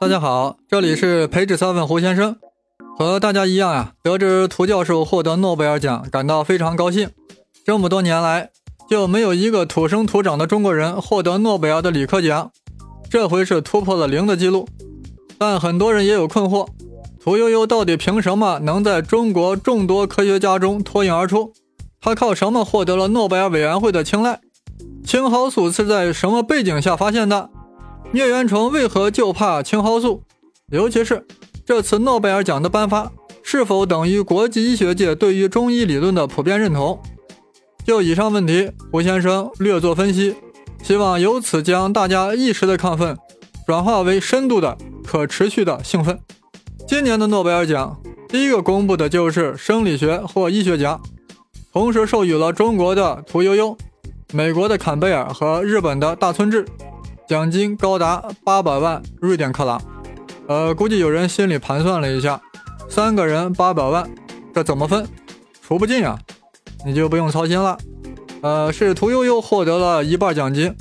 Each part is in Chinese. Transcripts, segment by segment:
大家好，这里是培智三问胡先生。和大家一样啊，得知涂教授获得诺贝尔奖，感到非常高兴。这么多年来，就没有一个土生土长的中国人获得诺贝尔的理科奖，这回是突破了零的记录。但很多人也有困惑：屠呦呦到底凭什么能在中国众多科学家中脱颖而出？他靠什么获得了诺贝尔委员会的青睐？青蒿素是在什么背景下发现的？疟原虫为何就怕青蒿素？尤其是这次诺贝尔奖的颁发，是否等于国际医学界对于中医理论的普遍认同？就以上问题，胡先生略作分析，希望由此将大家一时的亢奋转化为深度的、可持续的兴奋。今年的诺贝尔奖，第一个公布的就是生理学或医学奖，同时授予了中国的屠呦呦、美国的坎贝尔和日本的大村智。奖金高达八百万瑞典克朗，呃，估计有人心里盘算了一下，三个人八百万，这怎么分？除不尽啊，你就不用操心了。呃，是屠呦呦获得了一半奖金，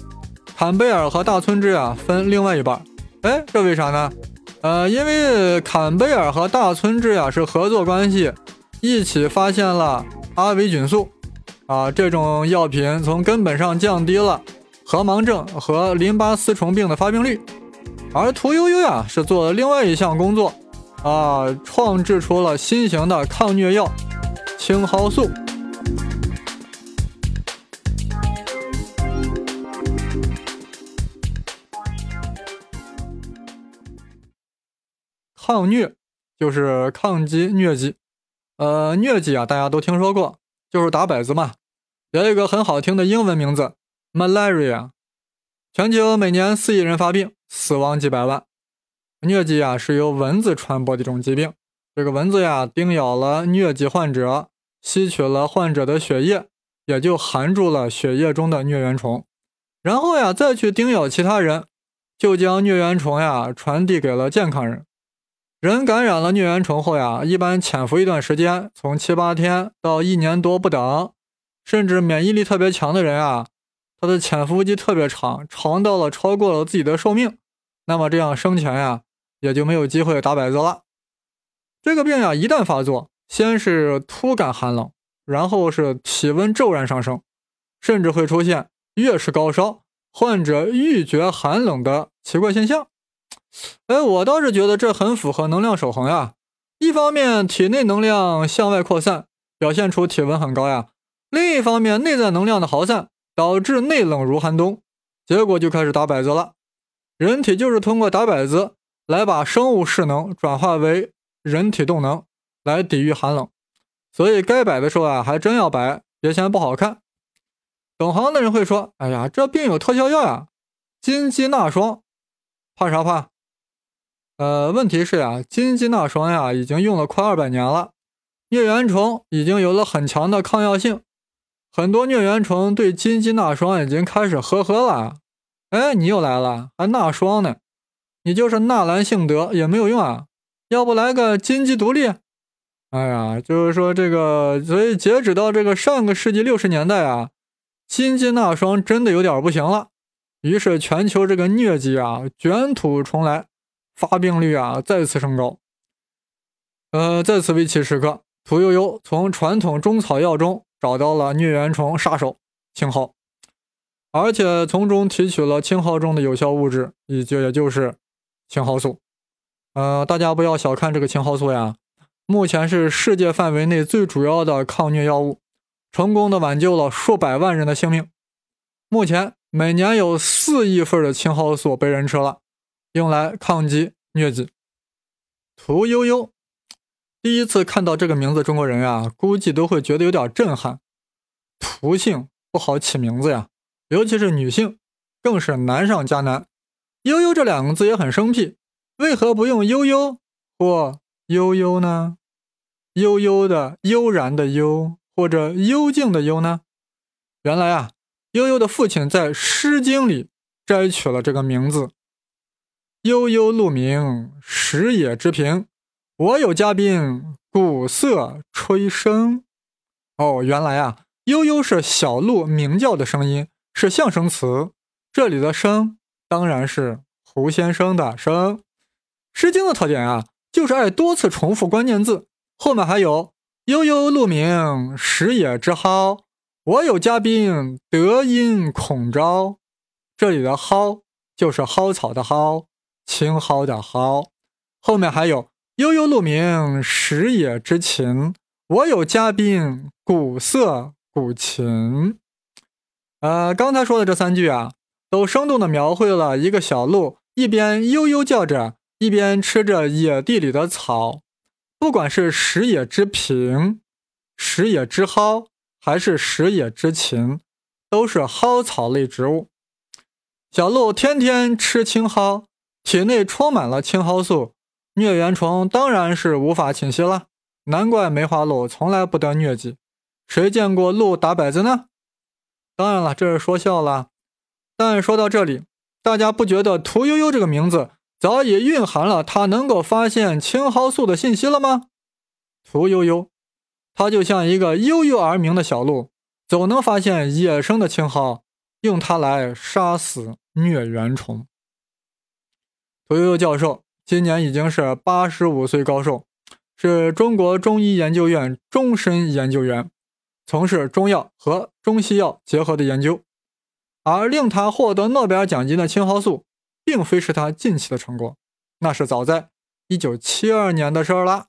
坎贝尔和大村智啊分另外一半。哎，这为啥呢？呃，因为坎贝尔和大村智呀是合作关系，一起发现了阿维菌素，啊，这种药品从根本上降低了。河盲症和淋巴丝虫病的发病率，而屠呦呦呀是做了另外一项工作，啊，创制出了新型的抗疟药青蒿素。抗疟就是抗击疟疾，呃，疟疾啊大家都听说过，就是打摆子嘛，有一个很好听的英文名字。Malaria，全球每年四亿人发病，死亡几百万。疟疾啊是由蚊子传播的一种疾病。这个蚊子呀叮咬了疟疾患者，吸取了患者的血液，也就含住了血液中的疟原虫，然后呀再去叮咬其他人，就将疟原虫呀传递给了健康人。人感染了疟原虫后呀，一般潜伏一段时间，从七八天到一年多不等，甚至免疫力特别强的人啊。它的潜伏期特别长，长到了超过了自己的寿命，那么这样生前呀也就没有机会打摆子了。这个病呀一旦发作，先是突感寒冷，然后是体温骤然上升，甚至会出现越是高烧、患者愈觉寒冷的奇怪现象。哎，我倒是觉得这很符合能量守恒呀。一方面体内能量向外扩散，表现出体温很高呀；另一方面内在能量的耗散。导致内冷如寒冬，结果就开始打摆子了。人体就是通过打摆子来把生物势能转化为人体动能，来抵御寒冷。所以该摆的时候啊，还真要摆，别嫌不好看。懂行的人会说：“哎呀，这病有特效药呀，金鸡纳霜，怕啥怕？”呃，问题是呀，金鸡纳霜呀，已经用了快二百年了，疟原虫已经有了很强的抗药性。很多疟原虫对金鸡纳霜已经开始呵呵了，哎，你又来了，还纳霜呢？你就是纳兰性德也没有用啊，要不来个金鸡独立？哎呀，就是说这个，所以截止到这个上个世纪六十年代啊，金鸡纳霜真的有点不行了。于是全球这个疟疾啊卷土重来，发病率啊再次升高。呃，在此危急时刻，屠呦呦从传统中草药中。找到了疟原虫杀手青蒿，而且从中提取了青蒿中的有效物质，以及也就是青蒿素。呃，大家不要小看这个青蒿素呀，目前是世界范围内最主要的抗疟药物，成功的挽救了数百万人的性命。目前每年有四亿份的青蒿素被人吃了，用来抗击疟疾。屠呦呦。第一次看到这个名字，中国人啊，估计都会觉得有点震撼。涂姓不好起名字呀，尤其是女性，更是难上加难。悠悠这两个字也很生僻，为何不用悠悠或悠悠呢？悠悠的悠然的悠，或者幽静的幽呢？原来啊，悠悠的父亲在《诗经》里摘取了这个名字：“悠悠鹿鸣，食野之苹。”我有嘉宾，鼓瑟吹笙。哦，原来啊，悠悠是小鹿鸣叫的声音，是象声词。这里的声当然是胡先生的声。《诗经》的特点啊，就是爱多次重复关键字，后面还有“悠悠鹿鸣，食野之蒿”。我有嘉宾，德音孔昭。这里的蒿就是蒿草的蒿，青蒿的蒿。后面还有悠悠鹿鸣，食野之禽。我有嘉宾，鼓瑟鼓琴。呃，刚才说的这三句啊，都生动地描绘了一个小鹿一边悠悠叫着，一边吃着野地里的草。不管是食野之苹，食野之蒿。还是食野之禽，都是蒿草类植物。小鹿天天吃青蒿，体内充满了青蒿素，疟原虫当然是无法侵袭了。难怪梅花鹿从来不得疟疾。谁见过鹿打摆子呢？当然了，这是说笑了。但说到这里，大家不觉得“屠呦呦”这个名字早已蕴含了它能够发现青蒿素的信息了吗？屠呦呦。它就像一个悠悠而鸣的小鹿，总能发现野生的青蒿，用它来杀死疟原虫。屠呦呦教授今年已经是八十五岁高寿，是中国中医研究院终身研究员，从事中药和中西药结合的研究。而令他获得诺贝尔奖金的青蒿素，并非是他近期的成果，那是早在一九七二年的事儿了，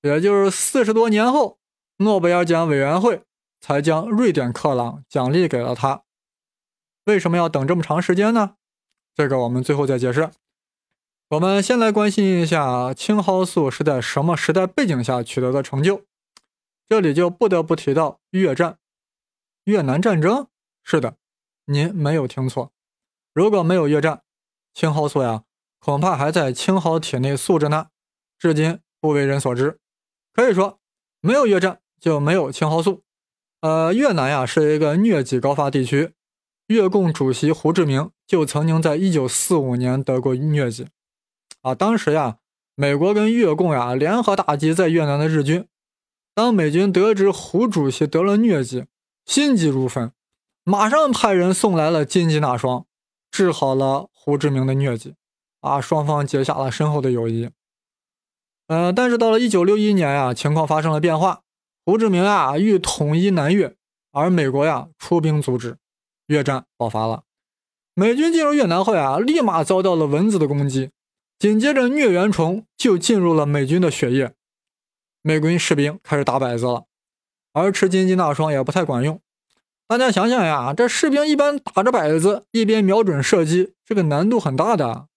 也就是四十多年后。诺贝尔奖委员会才将瑞典克朗奖励给了他。为什么要等这么长时间呢？这个我们最后再解释。我们先来关心一下青蒿素是在什么时代背景下取得的成就。这里就不得不提到越战、越南战争。是的，您没有听错。如果没有越战，青蒿素呀，恐怕还在青蒿体内素着呢，至今不为人所知。可以说，没有越战。就没有青蒿素。呃，越南呀是一个疟疾高发地区，越共主席胡志明就曾经在1945年得过疟疾。啊，当时呀，美国跟越共呀联合打击在越南的日军。当美军得知胡主席得了疟疾，心急如焚，马上派人送来了金鸡纳霜，治好了胡志明的疟疾。啊，双方结下了深厚的友谊。呃，但是到了1961年呀，情况发生了变化。胡志明啊欲统一南越，而美国呀出兵阻止，越战爆发了。美军进入越南后啊，立马遭到了蚊子的攻击，紧接着疟原虫就进入了美军的血液，美军士兵开始打摆子了，而吃金鸡纳霜也不太管用。大家想想呀，这士兵一边打着摆子，一边瞄准射击，这个难度很大的。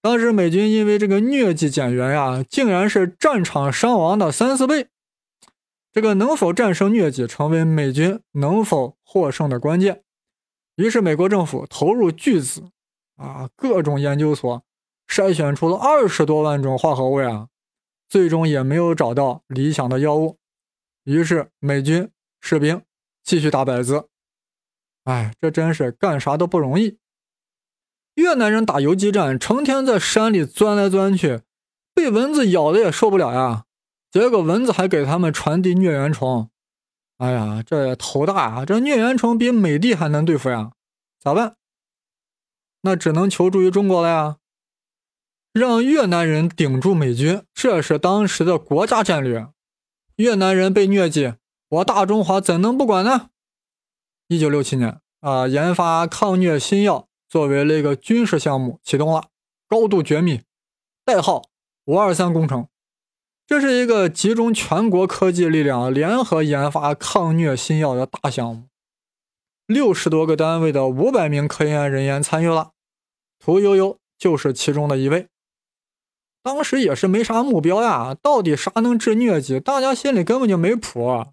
当时美军因为这个疟疾减员呀，竟然是战场伤亡的三四倍。这个能否战胜疟疾，成为美军能否获胜的关键。于是，美国政府投入巨资，啊，各种研究所筛选出了二十多万种化合物啊，最终也没有找到理想的药物。于是，美军士兵继续打摆子。哎，这真是干啥都不容易。越南人打游击战，成天在山里钻来钻去，被蚊子咬的也受不了呀。结果蚊子还给他们传递疟原虫，哎呀，这头大啊！这疟原虫比美帝还难对付呀，咋办？那只能求助于中国了呀，让越南人顶住美军，这是当时的国家战略。越南人被疟疾，我大中华怎能不管呢？一九六七年啊，研发抗疟新药作为那个军事项目启动了，高度绝密，代号五二三工程。这是一个集中全国科技力量联合研发抗疟新药的大项目，六十多个单位的五百名科研人员参与了，屠呦呦就是其中的一位。当时也是没啥目标呀，到底啥能治疟疾？大家心里根本就没谱。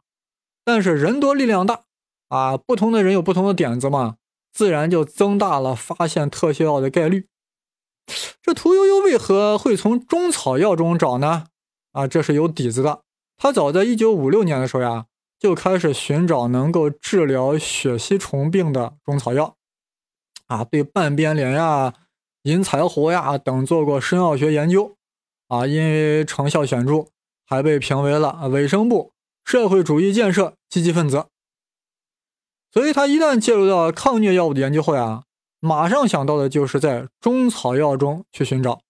但是人多力量大啊，不同的人有不同的点子嘛，自然就增大了发现特效药的概率。这屠呦呦为何会从中草药中找呢？啊，这是有底子的。他早在一九五六年的时候呀，就开始寻找能够治疗血吸虫病的中草药。啊，对半边莲呀、银柴胡呀等做过生药学研究。啊，因为成效显著，还被评为了卫生部社会主义建设积极分子。所以，他一旦介入到抗疟药物的研究后呀，马上想到的就是在中草药中去寻找。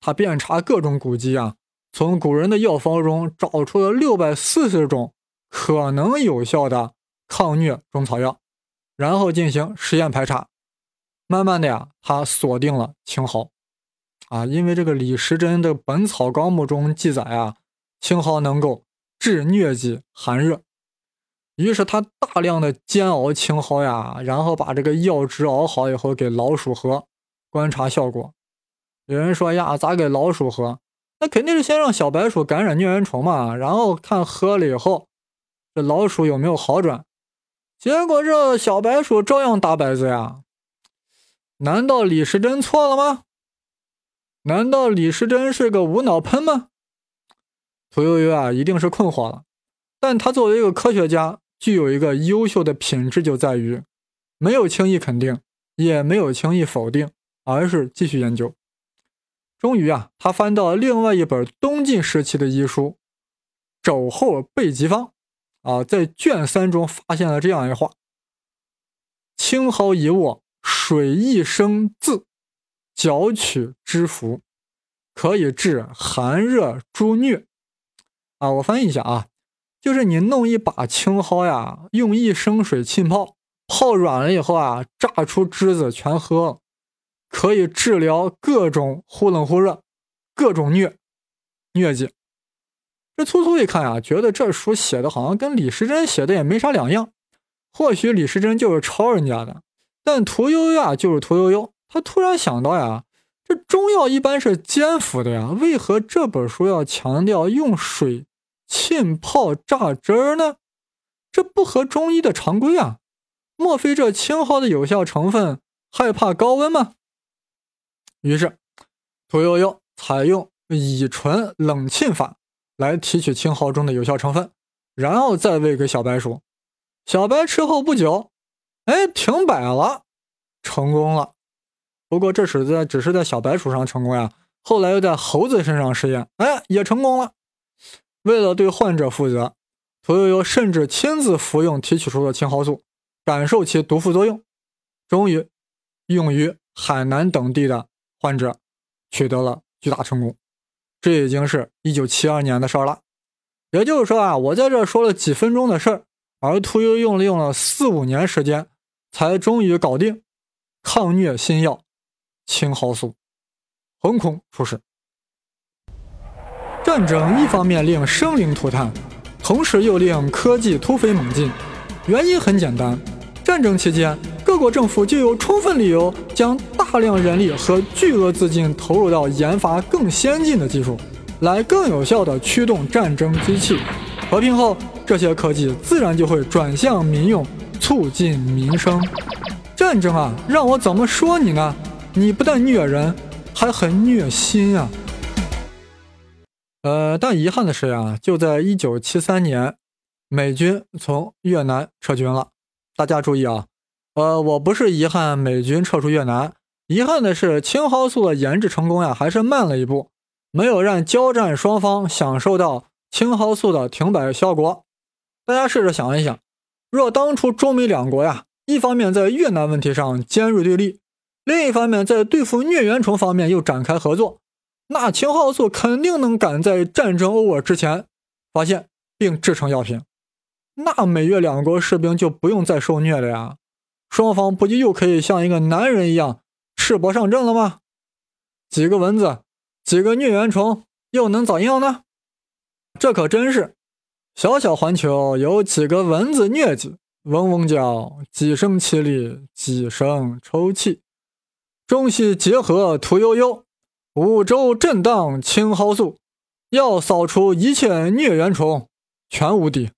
他遍查各种古籍啊，从古人的药方中找出了六百四十种可能有效的抗疟中草药，然后进行实验排查。慢慢的呀，他锁定了青蒿。啊，因为这个李时珍的《本草纲目》中记载啊，青蒿能够治疟疾、寒热。于是他大量的煎熬青蒿呀，然后把这个药汁熬好以后给老鼠喝，观察效果。有人说呀，咋给老鼠喝？那肯定是先让小白鼠感染疟原虫嘛，然后看喝了以后，这老鼠有没有好转。结果这小白鼠照样打摆子呀。难道李时珍错了吗？难道李时珍是个无脑喷吗？屠呦呦啊，一定是困惑了。但他作为一个科学家。具有一个优秀的品质，就在于没有轻易肯定，也没有轻易否定，而是继续研究。终于啊，他翻到另外一本东晋时期的医书《肘后备急方》，啊，在卷三中发现了这样一话：青蒿一握，水一生渍，绞取之服，可以治寒热诸疟。啊，我翻译一下啊。就是你弄一把青蒿呀，用一升水浸泡，泡软了以后啊，榨出汁子全喝，可以治疗各种忽冷忽热、各种疟疟疾。这粗粗一看呀，觉得这书写的好像跟李时珍写的也没啥两样。或许李时珍就是抄人家的，但屠呦呦啊就是屠呦呦，他突然想到呀，这中药一般是煎服的呀，为何这本书要强调用水？浸泡榨汁儿呢？这不合中医的常规啊！莫非这青蒿的有效成分害怕高温吗？于是，屠呦呦采用乙醇冷沁法来提取青蒿中的有效成分，然后再喂给小白鼠。小白吃后不久，哎，停摆了，成功了。不过这是在只是在小白鼠上成功呀，后来又在猴子身上试验，哎，也成功了。为了对患者负责，屠呦呦甚至亲自服用提取出的青蒿素，感受其毒副作用，终于用于海南等地的患者取得了巨大成功。这已经是一九七二年的事儿了。也就是说啊，我在这说了几分钟的事儿，而屠呦呦用了用了四五年时间，才终于搞定抗疟新药青蒿素，横空出世。战争一方面令生灵涂炭，同时又令科技突飞猛进。原因很简单，战争期间各国政府就有充分理由将大量人力和巨额资金投入到研发更先进的技术，来更有效地驱动战争机器。和平后，这些科技自然就会转向民用，促进民生。战争啊，让我怎么说你呢？你不但虐人，还很虐心啊！呃，但遗憾的是呀，就在一九七三年，美军从越南撤军了。大家注意啊，呃，我不是遗憾美军撤出越南，遗憾的是青蒿素的研制成功呀，还是慢了一步，没有让交战双方享受到青蒿素的停摆效果。大家试着想一想，若当初中美两国呀，一方面在越南问题上尖锐对立，另一方面在对付疟原虫方面又展开合作。那青蒿素肯定能赶在战争 over 之前发现并制成药品，那美越两国士兵就不用再受虐了呀，双方不就又可以像一个男人一样赤膊上阵了吗？几个蚊子，几个疟原虫，又能咋样呢？这可真是小小环球有几个蚊子疟疾，嗡嗡叫，几声凄厉，几声抽泣，中西结合，屠呦呦。五洲震荡青蒿素，要扫除一切疟原虫，全无敌。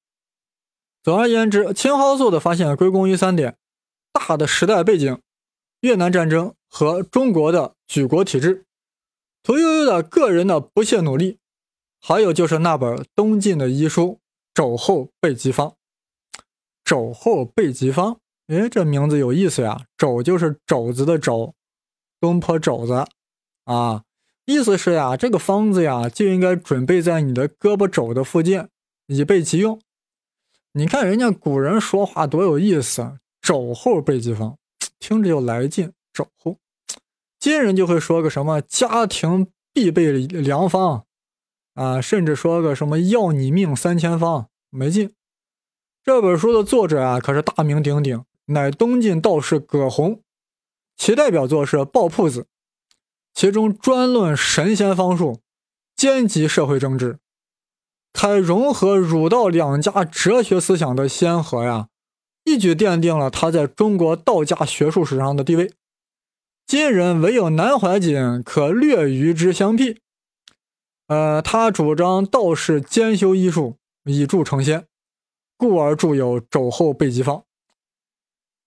总而言之，青蒿素的发现归功于三点：大的时代背景、越南战争和中国的举国体制、屠呦呦的个人的不懈努力，还有就是那本东晋的医书《肘后备急方》。肘后备急方，哎，这名字有意思呀！肘就是肘子的肘，东坡肘子啊。意思是呀，这个方子呀就应该准备在你的胳膊肘的附近，以备急用。你看人家古人说话多有意思，肘后备急方，听着就来劲，肘后。今人就会说个什么家庭必备良方啊，甚至说个什么要你命三千方，没劲。这本书的作者啊，可是大名鼎鼎，乃东晋道士葛洪，其代表作是《抱朴子》，其中专论神仙方术，兼及社会政治，开融合儒道两家哲学思想的先河呀，一举奠定了他在中国道家学术史上的地位。今人唯有南怀瑾可略与之相媲。呃，他主张道士兼修医术，以助成仙。故而著有《肘后备急方》，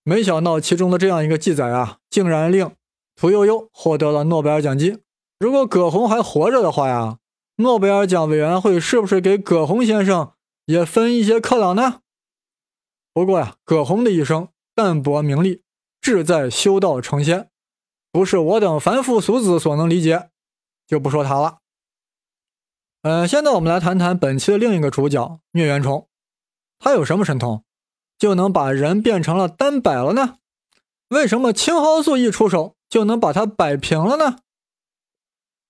没想到其中的这样一个记载啊，竟然令屠呦呦获得了诺贝尔奖金。如果葛洪还活着的话呀，诺贝尔奖委员会是不是给葛洪先生也分一些克朗呢？不过呀，葛洪的一生淡泊名利，志在修道成仙，不是我等凡夫俗子所能理解，就不说他了。呃，现在我们来谈谈本期的另一个主角——疟原虫。他有什么神通，就能把人变成了单摆了呢？为什么青蒿素一出手就能把它摆平了呢？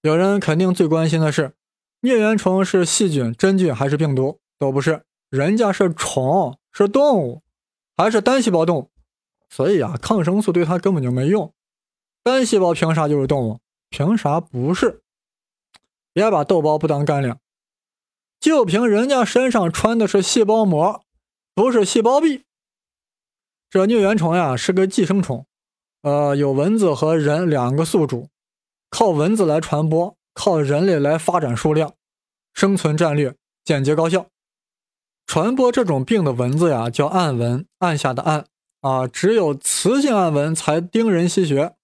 有人肯定最关心的是，疟原虫是细菌、真菌还是病毒？都不是，人家是虫，是动物，还是单细胞动物。所以啊，抗生素对它根本就没用。单细胞凭啥就是动物？凭啥不是？别把豆包不当干粮，就凭人家身上穿的是细胞膜。不是细胞壁，这疟原虫呀是个寄生虫，呃，有蚊子和人两个宿主，靠蚊子来传播，靠人类来发展数量，生存战略简洁高效。传播这种病的蚊子呀叫暗蚊，按下的按啊，只有雌性暗蚊才叮人吸血，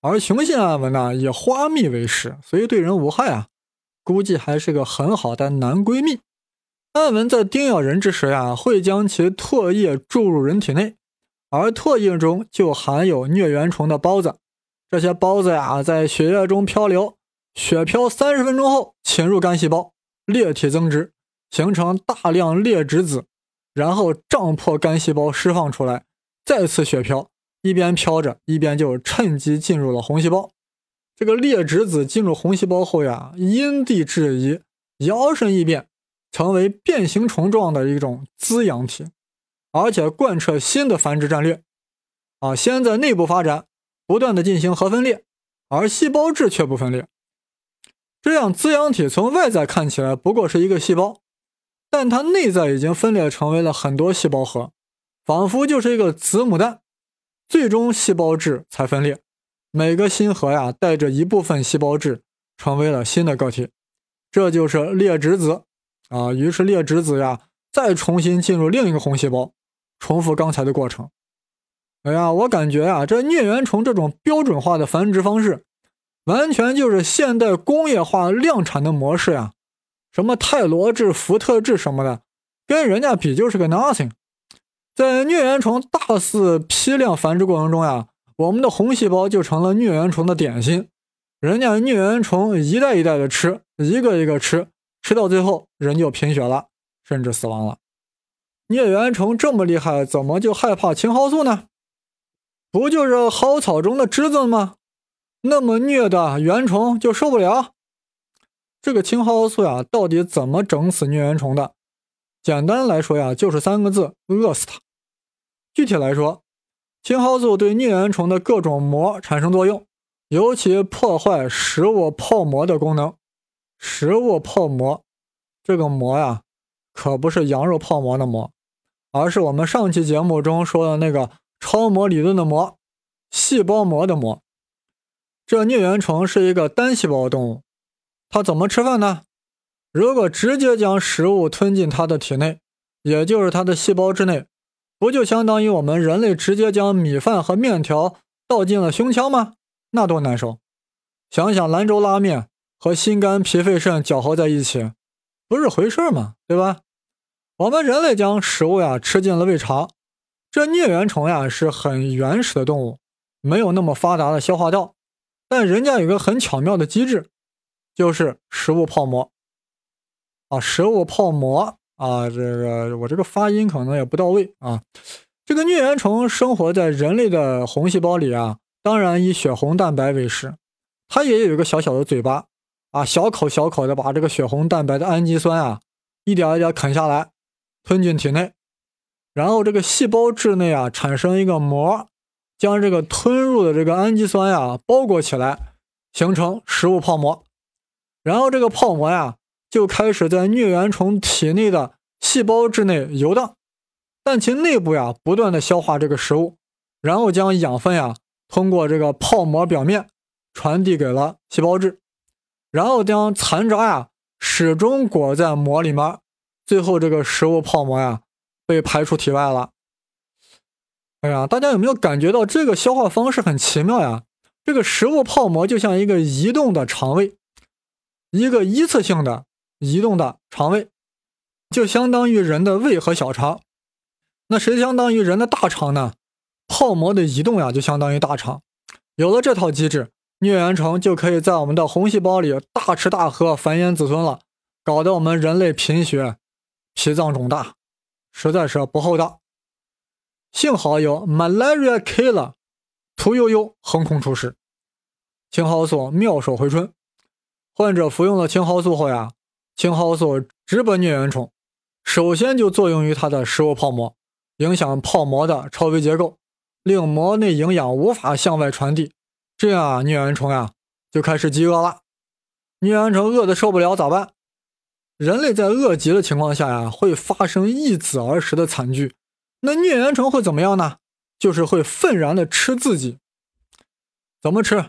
而雄性暗蚊呢以花蜜为食，所以对人无害啊，估计还是个很好的男闺蜜。暗蚊在叮咬人之时呀，会将其唾液注入人体内，而唾液中就含有疟原虫的孢子。这些孢子呀，在血液中漂流，血漂三十分钟后侵入肝细胞，裂体增殖，形成大量裂殖子，然后胀破肝细胞释放出来，再次血漂，一边飘着，一边就趁机进入了红细胞。这个裂殖子进入红细胞后呀，因地制宜，摇身一变。成为变形虫状的一种滋养体，而且贯彻新的繁殖战略，啊，先在内部发展，不断的进行核分裂，而细胞质却不分裂。这样滋养体从外在看起来不过是一个细胞，但它内在已经分裂成为了很多细胞核，仿佛就是一个子母蛋，最终细胞质才分裂。每个新核呀，带着一部分细胞质，成为了新的个体，这就是裂殖子。啊，于是裂殖子呀，再重新进入另一个红细胞，重复刚才的过程。哎呀，我感觉啊，这疟原虫这种标准化的繁殖方式，完全就是现代工业化量产的模式呀。什么泰罗制、福特制什么的，跟人家比就是个 nothing。在疟原虫大肆批量繁殖过程中呀，我们的红细胞就成了疟原虫的点心，人家疟原虫一代一代的吃，一个一个吃。吃到最后，人就贫血了，甚至死亡了。疟原虫这么厉害，怎么就害怕青蒿素呢？不就是蒿草中的枝子吗？那么虐的原虫就受不了。这个青蒿素呀，到底怎么整死疟原虫的？简单来说呀，就是三个字：饿死它。具体来说，青蒿素对疟原虫的各种膜产生作用，尤其破坏食物泡膜的功能。食物泡膜，这个膜呀，可不是羊肉泡馍的馍，而是我们上期节目中说的那个超模理论的膜，细胞膜的膜。这疟原虫是一个单细胞动物，它怎么吃饭呢？如果直接将食物吞进它的体内，也就是它的细胞之内，不就相当于我们人类直接将米饭和面条倒进了胸腔吗？那多难受！想想兰州拉面。和心肝脾肺肾搅和在一起，不是回事嘛，对吧？我们人类将食物呀吃进了胃肠，这疟原虫呀是很原始的动物，没有那么发达的消化道，但人家有个很巧妙的机制，就是食物泡馍啊，食物泡馍啊，这个我这个发音可能也不到位啊，这个疟原虫生活在人类的红细胞里啊，当然以血红蛋白为食。它也有一个小小的嘴巴啊，小口小口的把这个血红蛋白的氨基酸啊，一点一点啃下来，吞进体内。然后这个细胞质内啊，产生一个膜，将这个吞入的这个氨基酸呀包裹起来，形成食物泡膜。然后这个泡膜呀，就开始在疟原虫体内的细胞质内游荡。但其内部呀，不断的消化这个食物，然后将养分呀通过这个泡膜表面传递给了细胞质，然后将残渣呀始终裹在膜里面，最后这个食物泡膜呀被排出体外了。哎呀，大家有没有感觉到这个消化方式很奇妙呀？这个食物泡膜就像一个移动的肠胃，一个一次性的移动的肠胃，就相当于人的胃和小肠。那谁相当于人的大肠呢？泡膜的移动呀，就相当于大肠。有了这套机制，疟原虫就可以在我们的红细胞里大吃大喝，繁衍子孙了，搞得我们人类贫血、脾脏肿大，实在是不厚道。幸好有 Malaria Killer 屠呦呦横空出世，青蒿素妙手回春。患者服用了青蒿素后呀，青蒿素直奔疟原虫，首先就作用于它的食物泡膜。影响泡膜的超微结构，令膜内营养无法向外传递，这样啊，疟原虫呀就开始饥饿了。疟原虫饿得受不了咋办？人类在饿极的情况下呀，会发生易子而食的惨剧。那疟原虫会怎么样呢？就是会愤然的吃自己。怎么吃？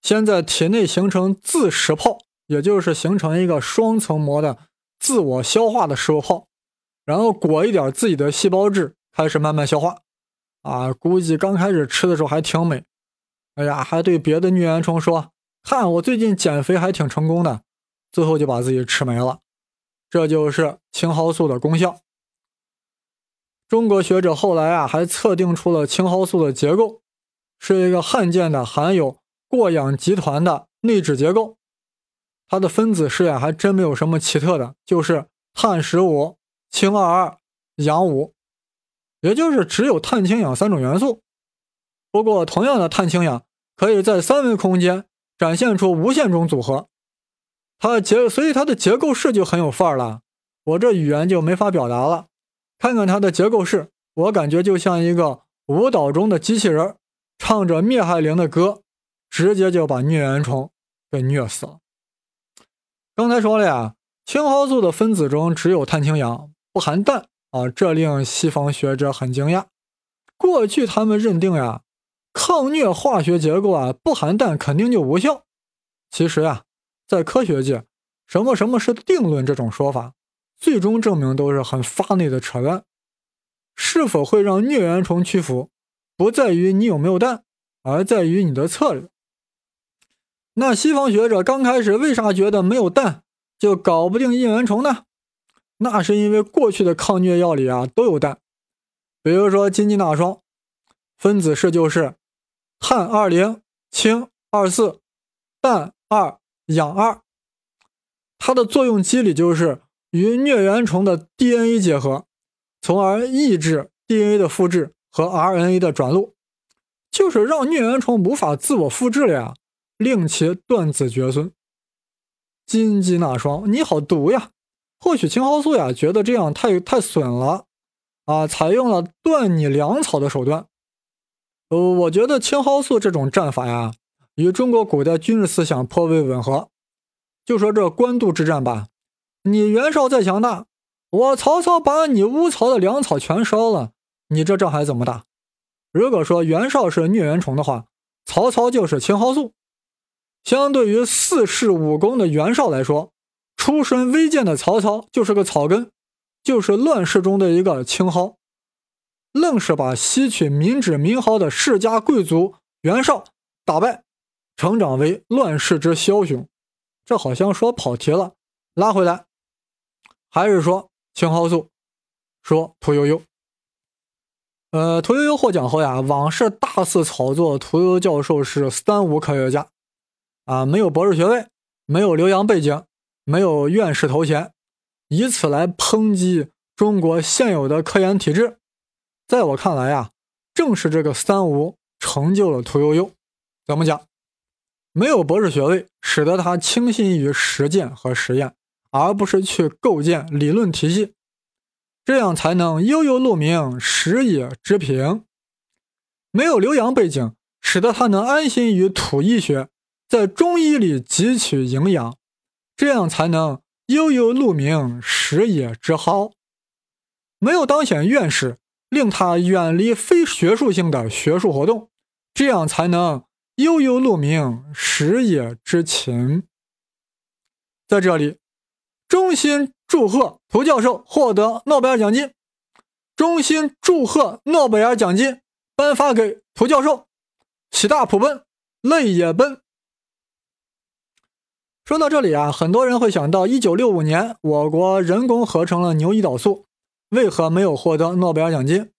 先在体内形成自食泡，也就是形成一个双层膜的自我消化的食物泡，然后裹一点自己的细胞质。开始慢慢消化，啊，估计刚开始吃的时候还挺美，哎呀，还对别的疟原虫说：“看我最近减肥还挺成功的。”最后就把自己吃没了。这就是青蒿素的功效。中国学者后来啊，还测定出了青蒿素的结构，是一个罕见的含有过氧集团的内酯结构。它的分子式呀，还真没有什么奇特的，就是碳十五氢二二氧五。也就是只有碳、氢、氧三种元素。不过，同样的碳、氢、氧可以在三维空间展现出无限种组合。它结，所以它的结构式就很有范儿了。我这语言就没法表达了。看看它的结构式，我感觉就像一个舞蹈中的机器人，唱着灭害灵的歌，直接就把疟原虫给虐死了。刚才说了呀，青蒿素的分子中只有碳、氢、氧，不含氮。啊，这令西方学者很惊讶。过去他们认定呀，抗疟化学结构啊不含氮肯定就无效。其实呀，在科学界，什么什么是定论这种说法，最终证明都是很发内的扯淡。是否会让疟原虫屈服，不在于你有没有氮，而在于你的策略。那西方学者刚开始为啥觉得没有氮就搞不定疟原虫呢？那是因为过去的抗疟药里啊都有氮，比如说金鸡纳霜，分子式就是碳二零氢二四氮二氧二，它的作用机理就是与疟原虫的 DNA 结合，从而抑制 DNA 的复制和 RNA 的转录，就是让疟原虫无法自我复制了呀，令其断子绝孙。金鸡纳霜，你好毒呀！或许青蒿素呀觉得这样太太损了，啊，采用了断你粮草的手段。呃，我觉得青蒿素这种战法呀，与中国古代军事思想颇为吻合。就说这官渡之战吧，你袁绍再强大，我曹操把你乌巢的粮草全烧了，你这仗还怎么打？如果说袁绍是疟原虫的话，曹操就是青蒿素。相对于四世武功的袁绍来说，出身微贱的曹操就是个草根，就是乱世中的一个青蒿，愣是把吸取民脂民膏的世家贵族袁绍打败，成长为乱世之枭雄。这好像说跑题了，拉回来，还是说青蒿素，说屠呦呦。呃，屠呦呦获奖后呀，往事大肆炒作屠呦呦教授是三无科学家，啊，没有博士学位，没有留洋背景。没有院士头衔，以此来抨击中国现有的科研体制。在我看来呀，正是这个三无成就了屠呦呦。怎么讲？没有博士学位，使得他倾心于实践和实验，而不是去构建理论体系，这样才能悠悠鹿鸣，食野之苹。没有留洋背景，使得他能安心于土医学，在中医里汲取营养，这样才能悠悠鹿鸣，食野之蒿。没有当选院士，令他远离非学术性的学术活动，这样才能悠悠鹿鸣，食野之芹。在这里，衷心祝贺涂教授获得诺贝尔奖金，衷心祝贺诺贝尔奖金颁发给涂教授，喜大普奔，泪也奔。说到这里啊，很多人会想到，一九六五年我国人工合成了牛胰岛素。为何没有获得诺贝尔奖金？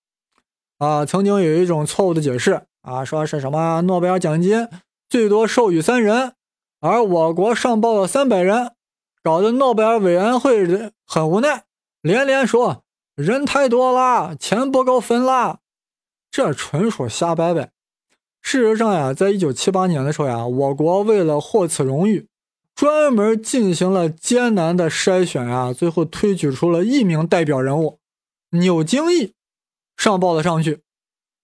啊，曾经有一种错误的解释啊，说是什么诺贝尔奖金最多授予三人，而我国上报了三百人，搞得诺贝尔委员会很无奈，连连说人太多了，钱不够分啦。这纯属瞎掰掰。事实上呀，在一九七八年的时候呀，我国为了获此荣誉。专门进行了艰难的筛选啊，最后推举出了一名代表人物纽京义上报了上去，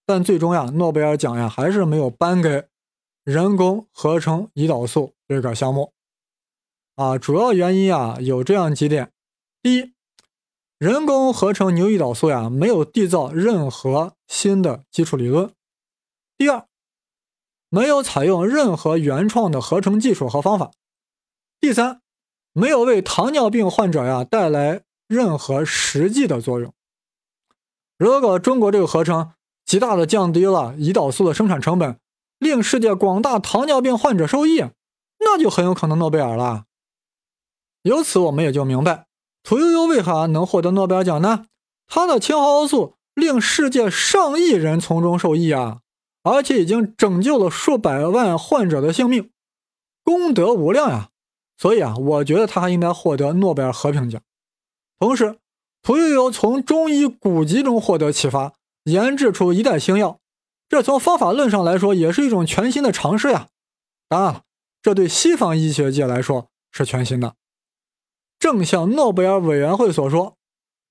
但最终呀，诺贝尔奖呀还是没有颁给人工合成胰岛素这个项目啊。主要原因啊有这样几点：第一，人工合成牛胰岛素呀没有缔造任何新的基础理论；第二，没有采用任何原创的合成技术和方法。第三，没有为糖尿病患者呀带来任何实际的作用。如果中国这个合成极大的降低了胰岛素的生产成本，令世界广大糖尿病患者受益，那就很有可能诺贝尔了。由此我们也就明白，屠呦呦为何能获得诺贝尔奖呢？她的青蒿素令世界上亿人从中受益啊，而且已经拯救了数百万患者的性命，功德无量呀。所以啊，我觉得他还应该获得诺贝尔和平奖。同时，屠呦呦从中医古籍中获得启发，研制出一代新药，这从方法论上来说也是一种全新的尝试呀。当然了，这对西方医学界来说是全新的。正像诺贝尔委员会所说，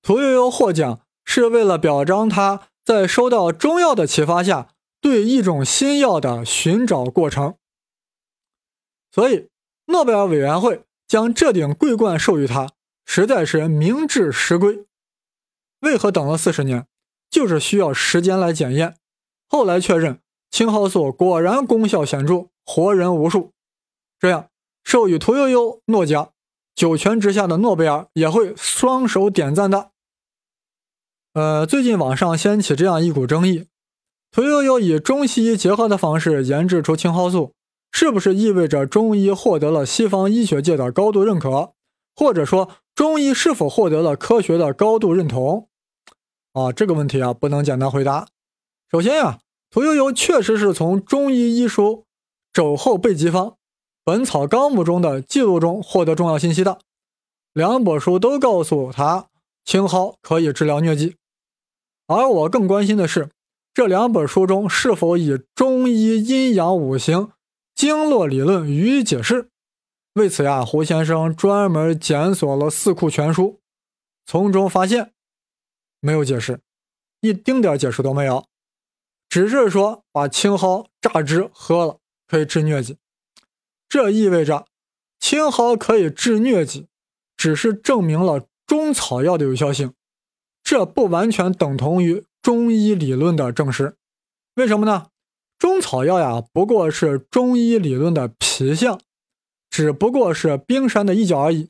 屠呦呦获奖是为了表彰他在收到中药的启发下对一种新药的寻找过程。所以。诺贝尔委员会将这顶桂冠授予他，实在是名至实归。为何等了四十年？就是需要时间来检验。后来确认青蒿素果然功效显著，活人无数。这样授予屠呦呦诺奖，九泉之下的诺贝尔也会双手点赞的。呃，最近网上掀起这样一股争议：屠呦呦以中西医结合的方式研制出青蒿素。是不是意味着中医获得了西方医学界的高度认可，或者说中医是否获得了科学的高度认同？啊，这个问题啊不能简单回答。首先呀，屠呦呦确实是从中医医书《肘后备急方》《本草纲目》中的记录中获得重要信息的。两本书都告诉他青蒿可以治疗疟疾，而我更关心的是这两本书中是否以中医阴阳五行。经络理论予以解释。为此呀，胡先生专门检索了《四库全书》，从中发现没有解释，一丁点解释都没有，只是说把青蒿榨汁喝了可以治疟疾。这意味着青蒿可以治疟疾，只是证明了中草药的有效性，这不完全等同于中医理论的证实。为什么呢？中草药呀，不过是中医理论的皮相，只不过是冰山的一角而已；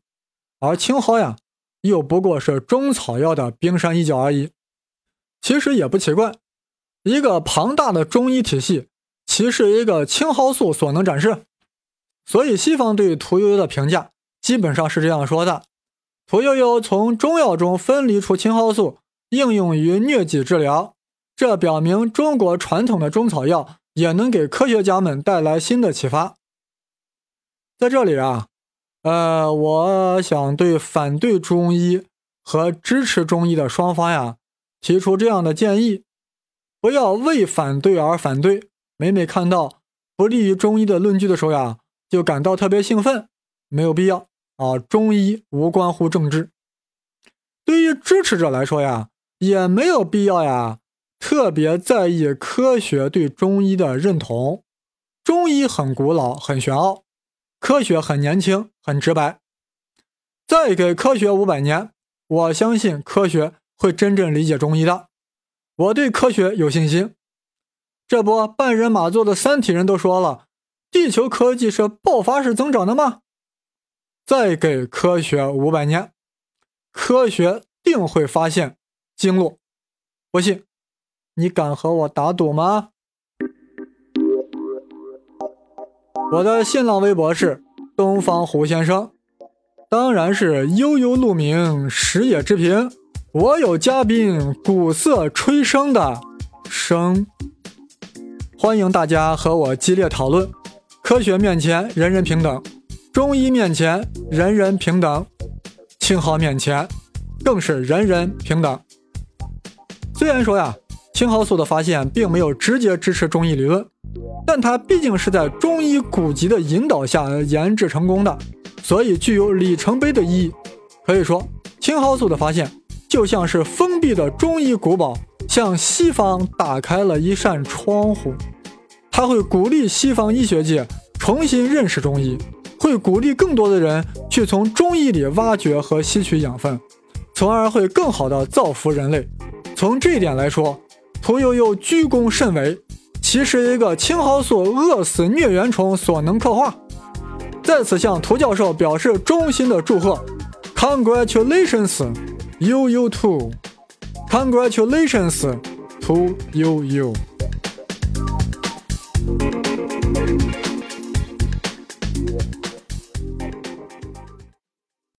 而青蒿呀，又不过是中草药的冰山一角而已。其实也不奇怪，一个庞大的中医体系，岂是一个青蒿素所能展示？所以，西方对屠呦呦的评价基本上是这样说的：屠呦呦从中药中分离出青蒿素，应用于疟疾治疗，这表明中国传统的中草药。也能给科学家们带来新的启发。在这里啊，呃，我想对反对中医和支持中医的双方呀，提出这样的建议：不要为反对而反对。每每看到不利于中医的论据的时候呀，就感到特别兴奋，没有必要啊！中医无关乎政治。对于支持者来说呀，也没有必要呀，特别在意科学对中医的认同。中医很古老，很玄奥，科学很年轻，很直白。再给科学五百年，我相信科学会真正理解中医的。我对科学有信心。这不，半人马座的三体人都说了，地球科技是爆发式增长的吗？再给科学五百年，科学定会发现经络。不信，你敢和我打赌吗？我的新浪微博是东方胡先生。当然是悠悠鹿鸣，食野之苹。我有嘉宾，鼓瑟吹笙的笙。欢迎大家和我激烈讨论。科学面前人人平等，中医面前人人平等，青蒿面前更是人人平等。虽然说呀，青蒿素的发现并没有直接支持中医理论，但它毕竟是在中医古籍的引导下研制成功的。所以具有里程碑的意义。可以说，青蒿素的发现就像是封闭的中医古堡向西方打开了一扇窗户。它会鼓励西方医学界重新认识中医，会鼓励更多的人去从中医里挖掘和吸取养分，从而会更好的造福人类。从这一点来说，屠呦呦居功甚伟，其实一个青蒿素饿死疟原虫所能刻画。在此向涂教授表示衷心的祝贺，Congratulations, you you too. Congratulations to you you.